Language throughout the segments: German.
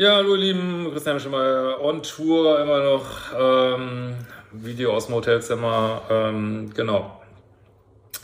Ja, hallo ihr Lieben, Christian Schimmer on Tour, immer noch ähm, Video aus dem Hotelzimmer, ähm, genau.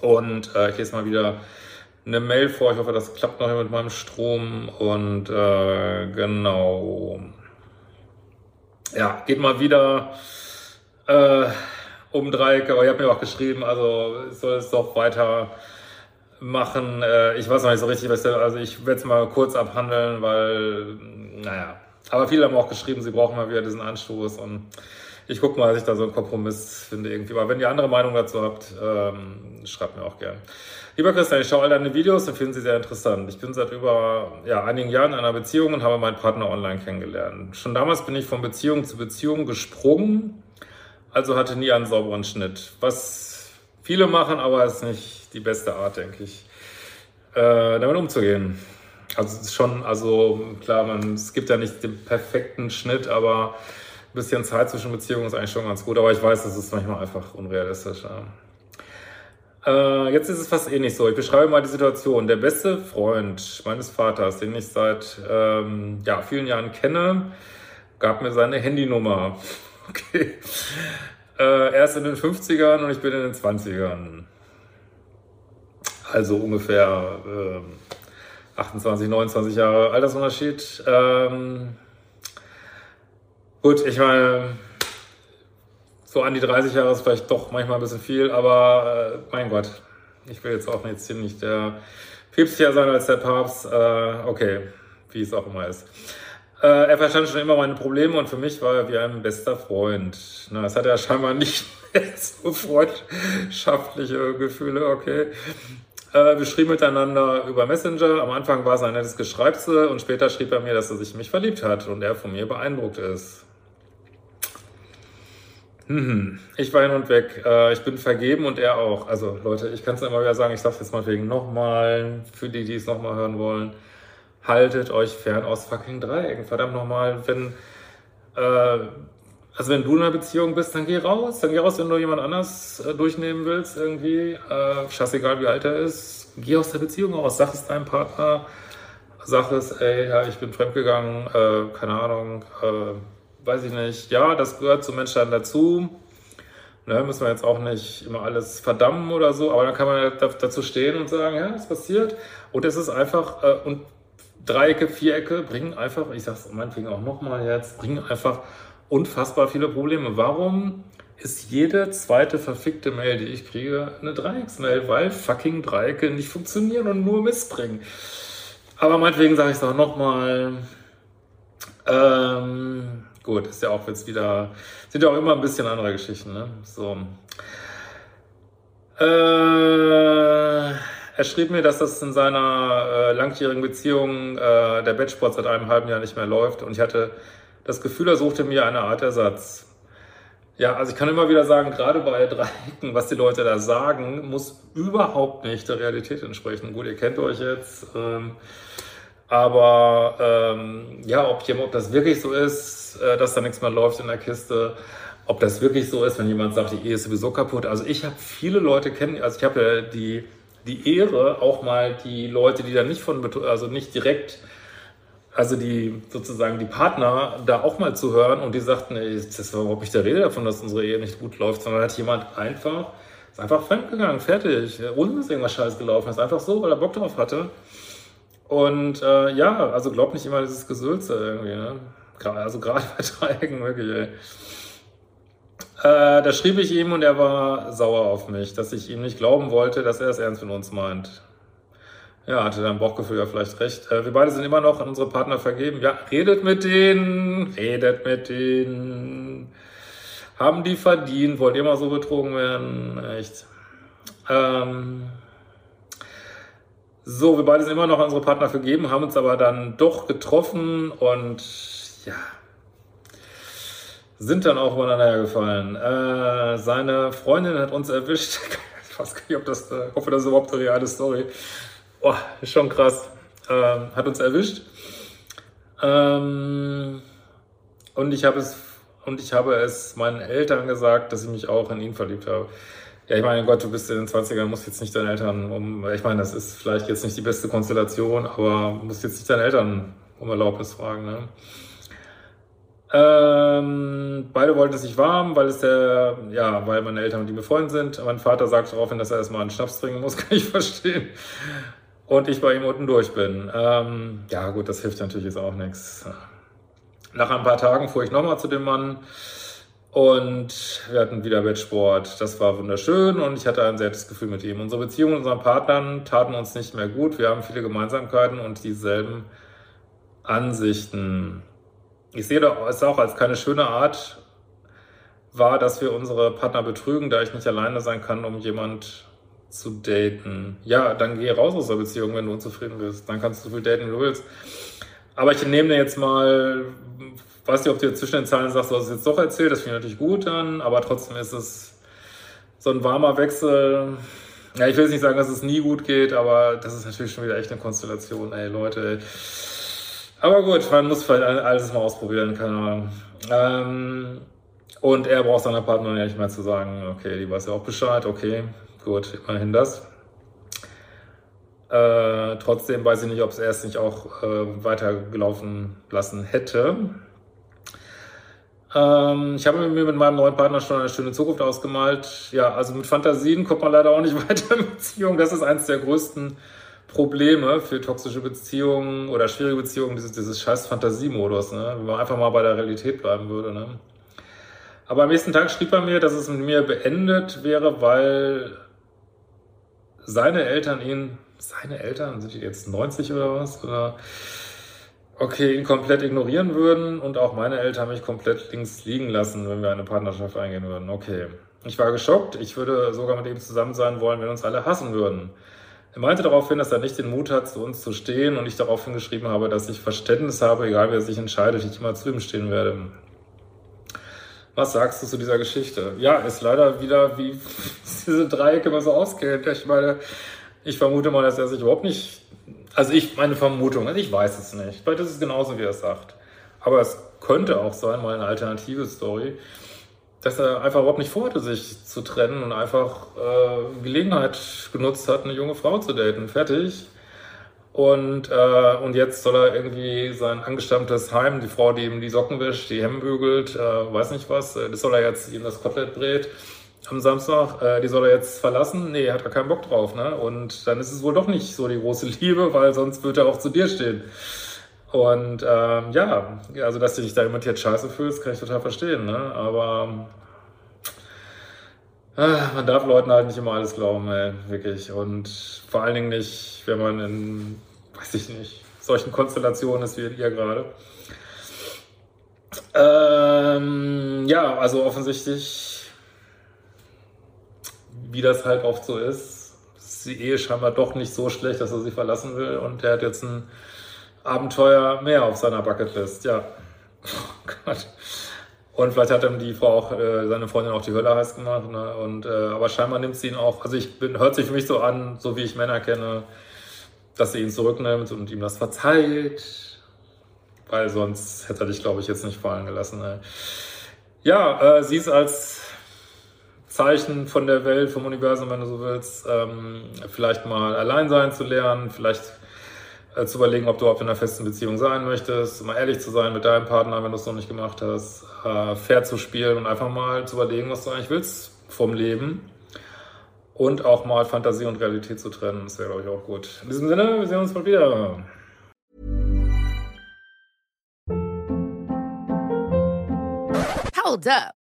Und äh, ich lese mal wieder eine Mail vor, ich hoffe, das klappt noch mit meinem Strom und äh, genau. Ja, geht mal wieder äh, um Dreieck, aber ihr habt mir auch geschrieben, also soll es doch weiter machen. Äh, ich weiß noch nicht so richtig, was der, also ich werde es mal kurz abhandeln, weil naja. Aber viele haben auch geschrieben, sie brauchen mal wieder diesen Anstoß und ich gucke mal, dass ich da so einen Kompromiss finde irgendwie. Aber wenn ihr andere Meinung dazu habt, ähm, schreibt mir auch gern. Lieber Christian, ich schaue all deine Videos und finde sie sehr interessant. Ich bin seit über ja, einigen Jahren in einer Beziehung und habe meinen Partner online kennengelernt. Schon damals bin ich von Beziehung zu Beziehung gesprungen, also hatte nie einen sauberen Schnitt. Was viele machen, aber ist nicht die beste Art, denke ich, äh, damit umzugehen. Also es ist schon, also klar, man, es gibt ja nicht den perfekten Schnitt, aber ein bisschen Zeit zwischen Beziehungen ist eigentlich schon ganz gut. Aber ich weiß, das ist manchmal einfach unrealistisch. Ja. Äh, jetzt ist es fast ähnlich so. Ich beschreibe mal die Situation. Der beste Freund meines Vaters, den ich seit ähm, ja, vielen Jahren kenne, gab mir seine Handynummer. Okay. Äh, er ist in den 50ern und ich bin in den 20ern. Also ungefähr. Äh, 28, 29 Jahre Altersunterschied. Ähm, gut, ich meine, so an die 30 Jahre ist vielleicht doch manchmal ein bisschen viel, aber äh, mein Gott, ich will jetzt auch nicht der päpstlicher sein als der Papst. Äh, okay, wie es auch immer ist. Äh, er verstand schon immer meine Probleme und für mich war er wie ein bester Freund. Na, das hat er scheinbar nicht so freundschaftliche Gefühle, okay. Äh, wir schrieben miteinander über Messenger. Am Anfang war es ein nettes Geschreibse und später schrieb er mir, dass er sich in mich verliebt hat und er von mir beeindruckt ist. Hm, ich war hin und weg. Äh, ich bin vergeben und er auch. Also Leute, ich kann es immer wieder sagen, ich sage jetzt mal wegen nochmal, für die, die es nochmal hören wollen, haltet euch fern aus fucking Dreiecken. Verdammt nochmal, wenn äh, also wenn du in einer Beziehung bist, dann geh raus. Dann geh raus, wenn du jemand anders äh, durchnehmen willst irgendwie. Äh, scheißegal, wie alt er ist. Geh aus der Beziehung raus. Sag es deinem Partner. Sag es, ey, ja, ich bin fremdgegangen. Äh, keine Ahnung. Äh, weiß ich nicht. Ja, das gehört zum Menschsein dazu. Ne, müssen wir jetzt auch nicht immer alles verdammen oder so. Aber dann kann man dazu stehen und sagen, ja, es passiert. Und es ist einfach, äh, und Dreiecke, Vierecke bringen einfach, ich sag's meinetwegen auch nochmal jetzt, bringen einfach unfassbar viele Probleme. Warum ist jede zweite verfickte Mail, die ich kriege, eine Dreiecksmail? Weil fucking Dreiecke nicht funktionieren und nur Mist bringen. Aber meinetwegen sage ich es auch nochmal. Ähm, gut, ist ja auch jetzt wieder, sind ja auch immer ein bisschen andere Geschichten, ne? So. Äh, er schrieb mir, dass das in seiner äh, langjährigen Beziehung äh, der Bettsport seit einem halben Jahr nicht mehr läuft und ich hatte das Gefühl, er suchte mir eine Art Ersatz. Ja, also ich kann immer wieder sagen, gerade bei Dreiecken, was die Leute da sagen, muss überhaupt nicht der Realität entsprechen. Gut, ihr kennt euch jetzt, ähm, aber ähm, ja, ob, jemand, ob das wirklich so ist, äh, dass da nichts mehr läuft in der Kiste, ob das wirklich so ist, wenn jemand sagt, die Ehe ist sowieso kaputt. Also ich habe viele Leute kennen, also ich habe ja die, die Ehre, auch mal die Leute, die da nicht von, also nicht direkt also die sozusagen die Partner da auch mal zu hören und die sagten, ey, das war überhaupt nicht der Rede davon, dass unsere Ehe nicht gut läuft, sondern hat jemand einfach, ist einfach fremdgegangen, fertig, ohne dass irgendwas scheiß gelaufen ist, einfach so, weil er Bock drauf hatte. Und äh, ja, also glaubt nicht immer dieses Gesülze irgendwie, ne? Also gerade bei Dreiecken wirklich, ey. Äh, da schrieb ich ihm und er war sauer auf mich, dass ich ihm nicht glauben wollte, dass er es ernst mit uns meint. Ja, hatte dein Bauchgefühl ja vielleicht recht. Äh, wir beide sind immer noch an unsere Partner vergeben. Ja, redet mit denen, redet mit denen. Haben die verdient? Wollt ihr mal so betrogen werden? Echt. Ähm, So, wir beide sind immer noch unsere Partner vergeben, haben uns aber dann doch getroffen und ja, sind dann auch übereinander hergefallen. Äh, seine Freundin hat uns erwischt. Ich weiß gar nicht, ob das, äh, hoffe, das ist überhaupt eine reale Story. Boah, ist schon krass. Ähm, hat uns erwischt. Ähm, und ich habe es und ich habe es meinen Eltern gesagt, dass ich mich auch in ihn verliebt habe. Ja, ich meine, Gott, du bist in den 20ern, musst jetzt nicht deinen Eltern um, ich meine, das ist vielleicht jetzt nicht die beste Konstellation, aber musst jetzt nicht deinen Eltern um Erlaubnis fragen, ne? Ähm, beide wollten es nicht warm, weil es der, ja, weil meine Eltern mit ihm befreundet sind. Mein Vater sagt daraufhin, dass er erstmal einen Schnaps trinken muss, kann ich verstehen. Und ich bei ihm unten durch bin. Ähm, ja, gut, das hilft natürlich jetzt auch nichts. Nach ein paar Tagen fuhr ich nochmal zu dem Mann und wir hatten wieder Wettsport. Das war wunderschön und ich hatte ein sehr Gefühl mit ihm. Unsere Beziehungen mit unseren Partnern taten uns nicht mehr gut. Wir haben viele Gemeinsamkeiten und dieselben Ansichten ich sehe es auch als keine schöne Art wahr, dass wir unsere Partner betrügen, da ich nicht alleine sein kann, um jemand zu daten. Ja, dann geh raus aus der Beziehung, wenn du unzufrieden bist. Dann kannst du so viel daten, wie du willst. Aber ich nehme dir jetzt mal, weiß nicht, ob du zwischen den Zeilen sagst, du hast es jetzt doch erzählt, das finde ich natürlich gut dann, aber trotzdem ist es so ein warmer Wechsel. Ja, ich will jetzt nicht sagen, dass es nie gut geht, aber das ist natürlich schon wieder echt eine Konstellation, ey Leute. Ey. Aber gut, man muss vielleicht alles mal ausprobieren, keine Ahnung. Ähm, und er braucht seiner Partnerin ja nicht mehr zu sagen, okay, die weiß ja auch Bescheid, okay, gut, immerhin das. Äh, trotzdem weiß ich nicht, ob es erst nicht auch äh, weitergelaufen lassen hätte. Ähm, ich habe mir mit meinem neuen Partner schon eine schöne Zukunft ausgemalt. Ja, also mit Fantasien kommt man leider auch nicht weiter in Beziehungen. Das ist eines der größten Probleme für toxische Beziehungen oder schwierige Beziehungen, dieses, dieses scheiß Fantasiemodus, ne? wenn man einfach mal bei der Realität bleiben würde. Ne? Aber am nächsten Tag schrieb er mir, dass es mit mir beendet wäre, weil seine Eltern ihn, seine Eltern, sind die jetzt 90 oder was? Oder okay, ihn komplett ignorieren würden und auch meine Eltern mich komplett links liegen lassen, wenn wir eine Partnerschaft eingehen würden. Okay. Ich war geschockt. Ich würde sogar mit ihm zusammen sein wollen, wenn uns alle hassen würden. Er meinte daraufhin, dass er nicht den Mut hat, zu uns zu stehen und ich daraufhin geschrieben habe, dass ich Verständnis habe, egal wer sich entscheidet, ich immer zu ihm stehen werde. Was sagst du zu dieser Geschichte? Ja, ist leider wieder wie diese Dreiecke immer so auskennt. Ich meine, ich vermute mal, dass er sich überhaupt nicht, also ich, meine Vermutung, ich weiß es nicht. Vielleicht ist es genauso, wie er es sagt. Aber es könnte auch sein, mal eine alternative Story, dass er einfach überhaupt nicht vorhatte, sich zu trennen und einfach äh, Gelegenheit genutzt hat, eine junge Frau zu daten. Fertig. Und, äh, und jetzt soll er irgendwie sein angestammtes Heim, die Frau, die ihm die Socken wäscht, die Hemden bügelt, äh, weiß nicht was, äh, das soll er jetzt ihm das Kotelett brät am Samstag, äh, die soll er jetzt verlassen? Nee, hat er keinen Bock drauf, ne? Und dann ist es wohl doch nicht so die große Liebe, weil sonst wird er auch zu dir stehen. Und ähm, ja, also dass du dich da immer jetzt scheiße fühlst, kann ich total verstehen. Ne? Aber äh, man darf Leuten halt nicht immer alles glauben, ey, wirklich. Und vor allen Dingen nicht, wenn man in, weiß ich nicht, solchen Konstellationen ist wie ihr gerade. Ähm, ja, also offensichtlich, wie das halt oft so ist, ist die Ehe scheinbar doch nicht so schlecht, dass er sie verlassen will. Und er hat jetzt ein Abenteuer mehr auf seiner Bucketlist, ja. Oh Gott. Und vielleicht hat ihm die Frau auch, äh, seine Freundin auch die Hölle heiß gemacht. Ne? Und, äh, aber scheinbar nimmt sie ihn auch, also ich bin, hört sich für mich so an, so wie ich Männer kenne, dass sie ihn zurücknimmt und ihm das verzeiht. Weil sonst hätte er dich, glaube ich, jetzt nicht fallen gelassen. Ne? Ja, äh, sie ist als Zeichen von der Welt, vom Universum, wenn du so willst, ähm, vielleicht mal allein sein zu lernen, vielleicht äh, zu überlegen, ob du überhaupt in einer festen Beziehung sein möchtest, mal ehrlich zu sein mit deinem Partner, wenn du es noch nicht gemacht hast, äh, fair zu spielen und einfach mal zu überlegen, was du eigentlich willst vom Leben und auch mal Fantasie und Realität zu trennen. Das wäre, glaube ich, auch gut. In diesem Sinne, wir sehen uns bald wieder. Hold up.